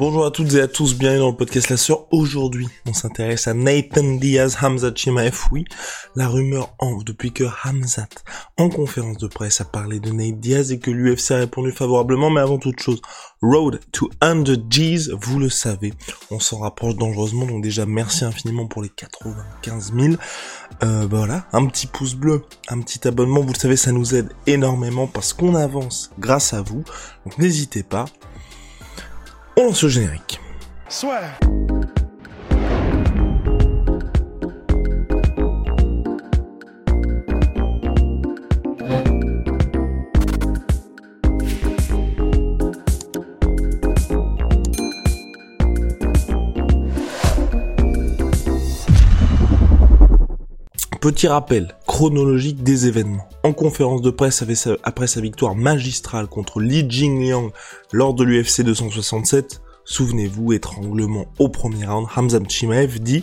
Bonjour à toutes et à tous, bienvenue dans le podcast La Sœur. Aujourd'hui, on s'intéresse à Nathan Diaz, Hamzat Chimaev. Oui, la rumeur enfle depuis que Hamzat, en conférence de presse, a parlé de Nate Diaz et que l'UFC a répondu favorablement, mais avant toute chose, Road to 100 G's, vous le savez, on s'en rapproche dangereusement, donc déjà merci infiniment pour les 95 000. Euh, bah voilà, un petit pouce bleu, un petit abonnement, vous le savez, ça nous aide énormément parce qu'on avance grâce à vous, donc n'hésitez pas. On lance le générique. Soit. Petit rappel chronologique des événements. En conférence de presse après sa victoire magistrale contre Li Jingliang lors de l'UFC 267, souvenez-vous, étranglement au premier round, Hamza Chimaev dit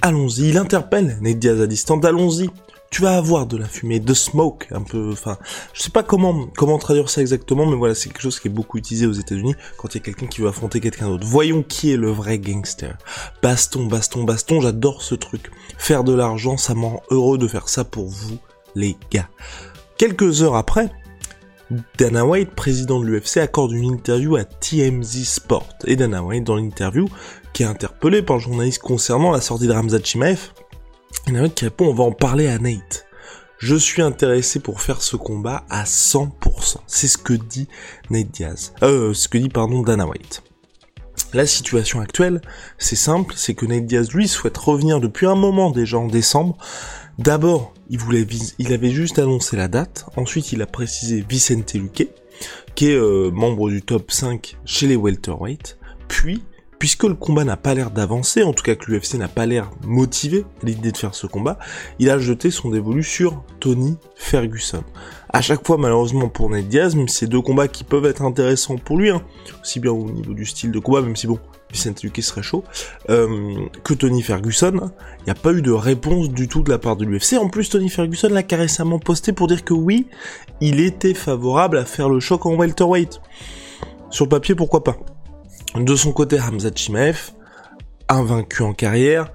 Allons-y, il interpelle Ned Diaz à distance, allons-y, tu vas avoir de la fumée, de smoke, un peu, enfin, je sais pas comment comment traduire ça exactement, mais voilà, c'est quelque chose qui est beaucoup utilisé aux États-Unis quand il y a quelqu'un qui veut affronter quelqu'un d'autre. Voyons qui est le vrai gangster. Baston, baston, baston, j'adore ce truc. Faire de l'argent, ça me rend heureux de faire ça pour vous, les gars. Quelques heures après, Dana White, président de l'UFC, accorde une interview à TMZ Sport. Et Dana White, dans l'interview, qui est interpellé par le journaliste concernant la sortie de Ramzat Chimaev, il y en a un qui répond, on va en parler à Nate. Je suis intéressé pour faire ce combat à 100%. C'est ce que dit Nate Diaz. Euh, ce que dit, pardon, Dana White. La situation actuelle, c'est simple, c'est que Nate Diaz, lui, souhaite revenir depuis un moment déjà en décembre. D'abord, il voulait, il avait juste annoncé la date. Ensuite, il a précisé Vicente Luque, qui est euh, membre du top 5 chez les welterweight. Puis, puisque le combat n'a pas l'air d'avancer, en tout cas que l'UFC n'a pas l'air motivé à l'idée de faire ce combat, il a jeté son dévolu sur Tony Ferguson. À chaque fois, malheureusement pour Ned Diaz, même c'est deux combats qui peuvent être intéressants pour lui, hein, aussi bien au niveau du style de combat, même si bon, Vicente Luque serait chaud, euh, que Tony Ferguson, il n'y a pas eu de réponse du tout de la part de l'UFC. En plus, Tony Ferguson l'a récemment posté pour dire que oui, il était favorable à faire le choc en welterweight. Sur papier, pourquoi pas? De son côté, Hamza Chimaev, invaincu en carrière,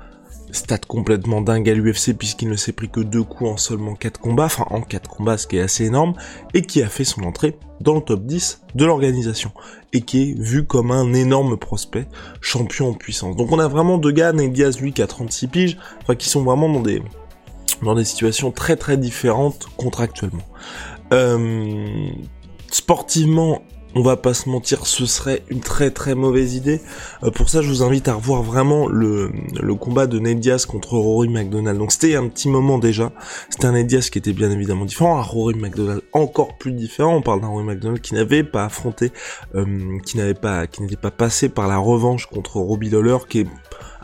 stat complètement dingue à l'UFC puisqu'il ne s'est pris que deux coups en seulement quatre combats, enfin en quatre combats ce qui est assez énorme, et qui a fait son entrée dans le top 10 de l'organisation, et qui est vu comme un énorme prospect, champion en puissance. Donc on a vraiment deux gars, Nate Diaz lui qui a 36 piges, enfin qui sont vraiment dans des dans des situations très très différentes contractuellement. Euh, sportivement, on va pas se mentir, ce serait une très très mauvaise idée. Euh, pour ça, je vous invite à revoir vraiment le, combat de Ned contre Rory McDonald. Donc c'était un petit moment déjà. C'était un Ned qui était bien évidemment différent, un Rory McDonald encore plus différent. On parle d'un Rory McDonald qui n'avait pas affronté, euh, qui n'avait pas, qui n'était pas passé par la revanche contre Robbie Lawler, qui est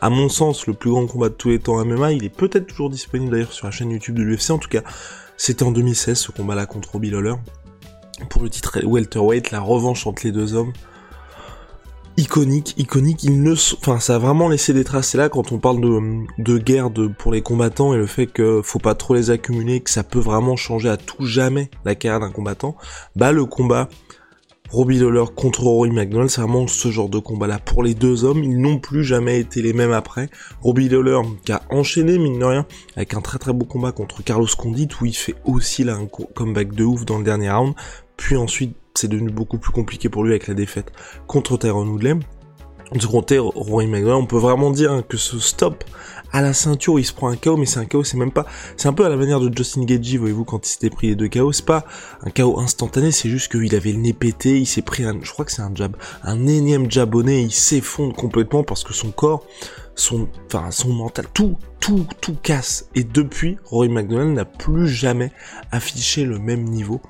à mon sens le plus grand combat de tous les temps MMA. Il est peut-être toujours disponible d'ailleurs sur la chaîne YouTube de l'UFC. En tout cas, c'était en 2016 ce combat-là contre Robbie Lawler pour le titre welterweight, la revanche entre les deux hommes. Iconique, iconique, ne, enfin, ça a vraiment laissé des traces. C'est là quand on parle de, guerre pour les combattants et le fait que faut pas trop les accumuler, que ça peut vraiment changer à tout jamais la carrière d'un combattant. Bah, le combat Robbie Lawler contre Rory McDonald, c'est vraiment ce genre de combat-là. Pour les deux hommes, ils n'ont plus jamais été les mêmes après. Robbie Lawler qui a enchaîné, mine de rien, avec un très très beau combat contre Carlos Condit, où il fait aussi là un comeback de ouf dans le dernier round. Puis ensuite, c'est devenu beaucoup plus compliqué pour lui avec la défaite contre Tyrone Woodley. De côté, Rory McDonald, on peut vraiment dire que ce stop à la ceinture, il se prend un KO, mais c'est un KO, c'est même pas, c'est un peu à la manière de Justin Gagey, voyez-vous, quand il s'était pris les deux KO, c'est pas un KO instantané, c'est juste qu'il avait le nez pété, il s'est pris un, je crois que c'est un jab, un énième jab il s'effondre complètement parce que son corps son, enfin, son mental, tout, tout, tout casse. Et depuis, Rory McDonald n'a plus jamais affiché le même niveau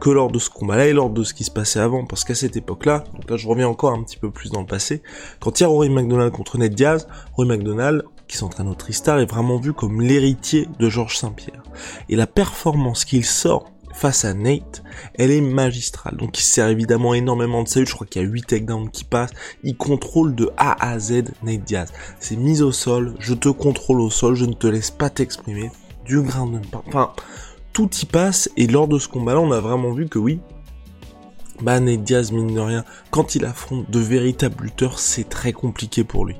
que lors de ce combat-là et lors de ce qui se passait avant. Parce qu'à cette époque-là, donc là je reviens encore un petit peu plus dans le passé, quand il y a Rory McDonald contre Ned Diaz, Rory McDonald, qui s'entraîne au Tristar, est vraiment vu comme l'héritier de Georges Saint-Pierre. Et la performance qu'il sort face à Nate, elle est magistrale. Donc il sert évidemment énormément de salut, je crois qu'il y a 8 takedowns qui passent, il contrôle de A à Z Nate Diaz. C'est mise au sol, je te contrôle au sol, je ne te laisse pas t'exprimer, du grain de enfin tout y passe. Et lors de ce combat-là, on a vraiment vu que oui, bah Nate Diaz mine de rien, quand il affronte de véritables lutteurs, c'est très compliqué pour lui.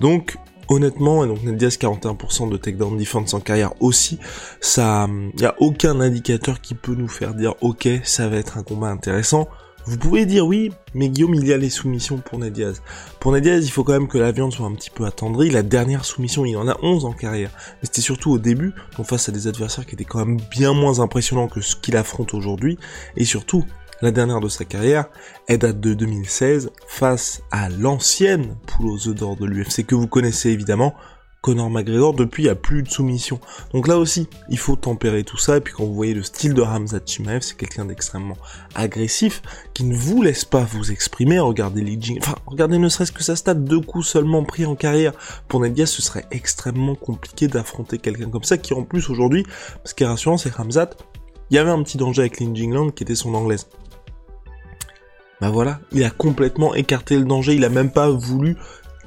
Donc honnêtement, et donc Ned Diaz 41% de takedown defense en carrière aussi, ça, y a aucun indicateur qui peut nous faire dire ok, ça va être un combat intéressant. Vous pouvez dire oui, mais Guillaume, il y a les soumissions pour Ned Diaz. Pour Ned Diaz, il faut quand même que la viande soit un petit peu attendrie. La dernière soumission, il en a 11 en carrière. Mais c'était surtout au début, donc face à des adversaires qui étaient quand même bien moins impressionnants que ce qu'il affronte aujourd'hui. Et surtout, la dernière de sa carrière, elle date de 2016 face à l'ancienne poule aux œufs d'or de l'UFC que vous connaissez évidemment, Conor McGregor depuis il y a plus de soumission. Donc là aussi, il faut tempérer tout ça, et puis quand vous voyez le style de Ramzat Chimaev, c'est quelqu'un d'extrêmement agressif, qui ne vous laisse pas vous exprimer, regardez Li enfin, regardez ne serait-ce que sa stat, deux coups seulement pris en carrière. Pour Nadia, ce serait extrêmement compliqué d'affronter quelqu'un comme ça, qui en plus aujourd'hui, ce qui est rassurant, c'est Ramzat, il y avait un petit danger avec Lin Jingland qui était son anglaise bah voilà, il a complètement écarté le danger, il a même pas voulu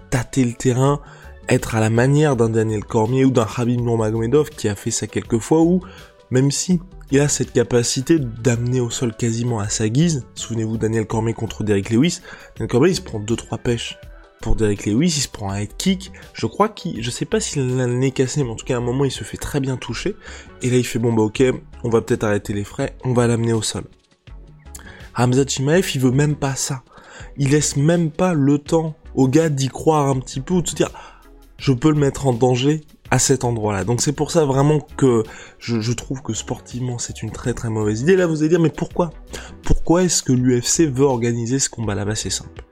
tâter le terrain, être à la manière d'un Daniel Cormier ou d'un Khabib Nurmagomedov qui a fait ça quelques fois ou même si il a cette capacité d'amener au sol quasiment à sa guise, souvenez-vous Daniel Cormier contre Derek Lewis, Daniel Cormier il se prend 2-3 pêches pour Derek Lewis, il se prend un head kick, je crois qu'il, je sais pas s'il a le nez cassé, mais en tout cas à un moment il se fait très bien toucher, et là il fait bon bah ok, on va peut-être arrêter les frais, on va l'amener au sol. Hamza Chimaev, il veut même pas ça. Il laisse même pas le temps au gars d'y croire un petit peu ou de se dire je peux le mettre en danger à cet endroit-là. Donc c'est pour ça vraiment que je, trouve que sportivement c'est une très très mauvaise idée. Là vous allez dire mais pourquoi? Pourquoi est-ce que l'UFC veut organiser ce combat là-bas C'est simple.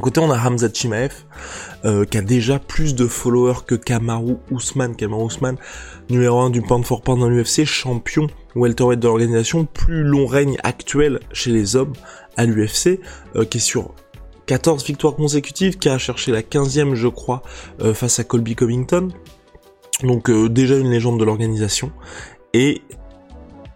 Côté, on a Hamza Chimaev, euh, qui a déjà plus de followers que Kamaru Ousmane. Kamaru Ousmane, numéro 1 du pound for pound dans l'UFC, champion welterweight de l'organisation, plus long règne actuel chez les hommes à l'UFC, euh, qui est sur 14 victoires consécutives, qui a cherché la 15e, je crois, euh, face à Colby Covington. Donc déjà une légende de l'organisation. Et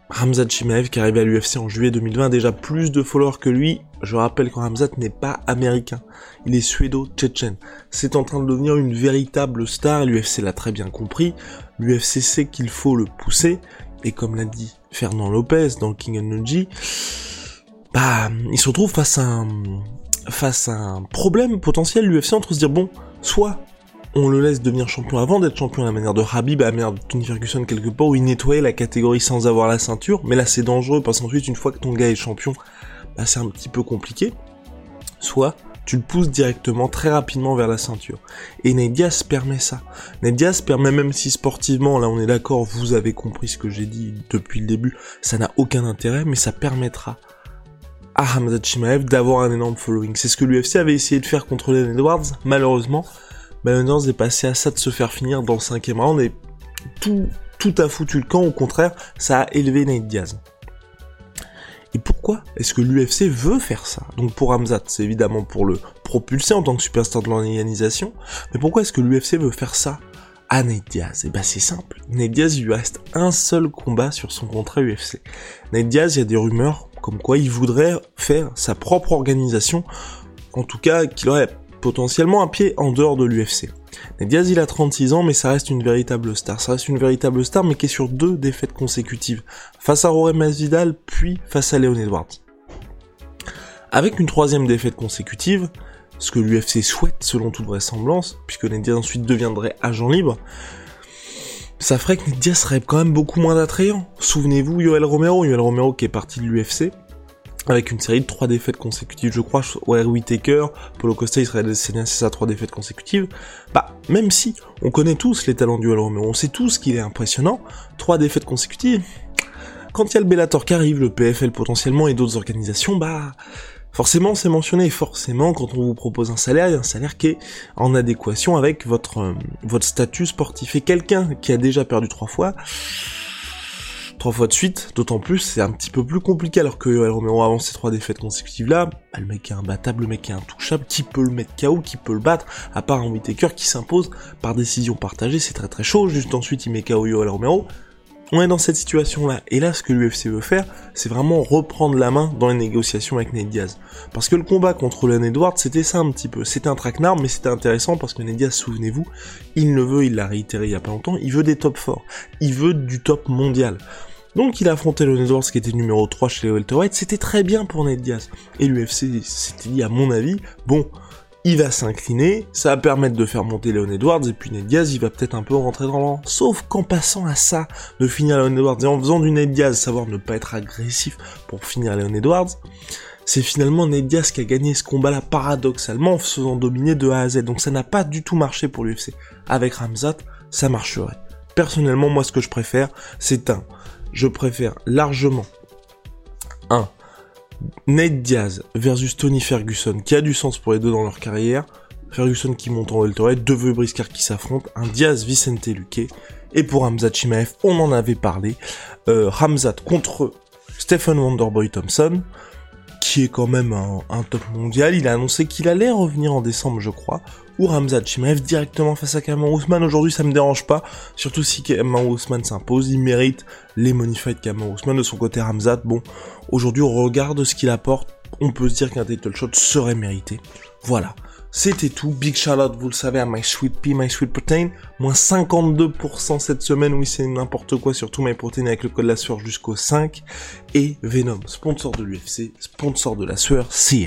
Ramzat Chimaev qui est arrivé à l'UFC en juillet 2020 a déjà plus de followers que lui. Je rappelle que Ramzat n'est pas américain, il est suédo-tchétchène. C'est en train de devenir une véritable star, l'UFC l'a très bien compris. L'UFC sait qu'il faut le pousser, et comme l'a dit Fernand Lopez dans King Energy, bah, il se retrouve face à un, face à un problème potentiel, l'UFC entre se dire bon, soit on le laisse devenir champion avant d'être champion à la manière de Habib, à la manière de Tony Ferguson quelque part, où il nettoyait la catégorie sans avoir la ceinture, mais là c'est dangereux parce qu'ensuite une fois que ton gars est champion, bah c'est un petit peu compliqué. Soit tu le pousses directement très rapidement vers la ceinture. Et Nedias permet ça. Nedias permet même si sportivement, là on est d'accord, vous avez compris ce que j'ai dit depuis le début, ça n'a aucun intérêt, mais ça permettra à Hamza Chimaev d'avoir un énorme following. C'est ce que l'UFC avait essayé de faire contre les Edwards, malheureusement, Mayonnaise est passé à ça de se faire finir dans le cinquième round et tout, tout a foutu le camp, au contraire, ça a élevé Nate Diaz. Et pourquoi est-ce que l'UFC veut faire ça? Donc pour Hamzat, c'est évidemment pour le propulser en tant que superstar de l'organisation, mais pourquoi est-ce que l'UFC veut faire ça à Nate Diaz? Et eh ben c'est simple, Nate Diaz, il lui reste un seul combat sur son contrat UFC. Nate Diaz, il y a des rumeurs comme quoi il voudrait faire sa propre organisation, en tout cas qu'il aurait potentiellement un pied en dehors de l'UFC. Diaz il a 36 ans mais ça reste une véritable star. Ça reste une véritable star mais qui est sur deux défaites consécutives. Face à Rory Masvidal puis face à Leon Edwards. Avec une troisième défaite consécutive, ce que l'UFC souhaite selon toute vraisemblance, puisque Ned Diaz ensuite deviendrait agent libre, ça ferait que Ned Diaz serait quand même beaucoup moins attrayant. Souvenez-vous Yoel Romero, Yoel Romero qui est parti de l'UFC, avec une série de trois défaites consécutives, je crois, ouais, Whitaker, Paulo Costa, Israël c'est ça, trois défaites consécutives, bah, même si on connaît tous les talents du Romero, on sait tous qu'il est impressionnant, trois défaites consécutives, quand il y a le Bellator qui arrive, le PFL potentiellement et d'autres organisations, bah, Forcément, c'est mentionné, forcément, quand on vous propose un salaire, il y a un salaire qui est en adéquation avec votre, euh, votre statut sportif. Et quelqu'un qui a déjà perdu trois fois, trois fois de suite, d'autant plus, c'est un petit peu plus compliqué, alors que Yoel Romero, avant ces trois défaites consécutives là, bah, le mec est imbattable, le mec est intouchable, qui peut le mettre KO, qui peut le battre, à part un Whitaker qui s'impose par décision partagée, c'est très très chaud, juste ensuite il met KO Yoel Romero, on est dans cette situation-là. Et là, ce que l'UFC veut faire, c'est vraiment reprendre la main dans les négociations avec Ned Diaz. Parce que le combat contre Leon Edwards, c'était ça un petit peu. C'était un traquenard, mais c'était intéressant parce que Ned Diaz, souvenez-vous, il ne veut, il l'a réitéré il y a pas longtemps, il veut des top forts. Il veut du top mondial. Donc il a affronté Leon Edwards qui était numéro 3 chez les welterweight, c'était très bien pour Ned Diaz. Et l'UFC s'était dit à mon avis, bon, il va s'incliner, ça va permettre de faire monter Leon Edwards, et puis Ned Diaz, il va peut-être un peu rentrer dans l'an. Sauf qu'en passant à ça, de finir Leon Edwards, et en faisant du Ned Diaz, savoir ne pas être agressif pour finir Leon Edwards, c'est finalement Ned Diaz qui a gagné ce combat-là paradoxalement en se faisant dominer de A à Z. Donc ça n'a pas du tout marché pour l'UFC. Avec Ramzat, ça marcherait. Personnellement, moi ce que je préfère, c'est un. Je préfère largement Nate Diaz versus Tony Ferguson, qui a du sens pour les deux dans leur carrière. Ferguson qui monte en welterweight, deux vieux briscards qui s'affrontent, un Diaz Vicente Luque. Et pour Hamzat Chimaev, on en avait parlé. Euh, Hamzat contre Stephen Wonderboy Thompson, qui est quand même un, top mondial. Il a annoncé qu'il allait revenir en décembre, je crois ou Ramzat Chimaev directement face à Kamau Ousmane. Aujourd'hui, ça me dérange pas, surtout si Kamau Ousmane s'impose, il mérite les money fights Kamau Ousmane. De son côté, Ramzat, bon, aujourd'hui, on regarde ce qu'il apporte, on peut se dire qu'un title shot serait mérité. Voilà. C'était tout. Big out, vous le savez, à My Sweet Pea, My Sweet Protein. Moins 52% cette semaine. Oui, c'est n'importe quoi. Surtout My Protein avec le code la sueur jusqu'au 5. Et Venom, sponsor de l'UFC, sponsor de la sueur. See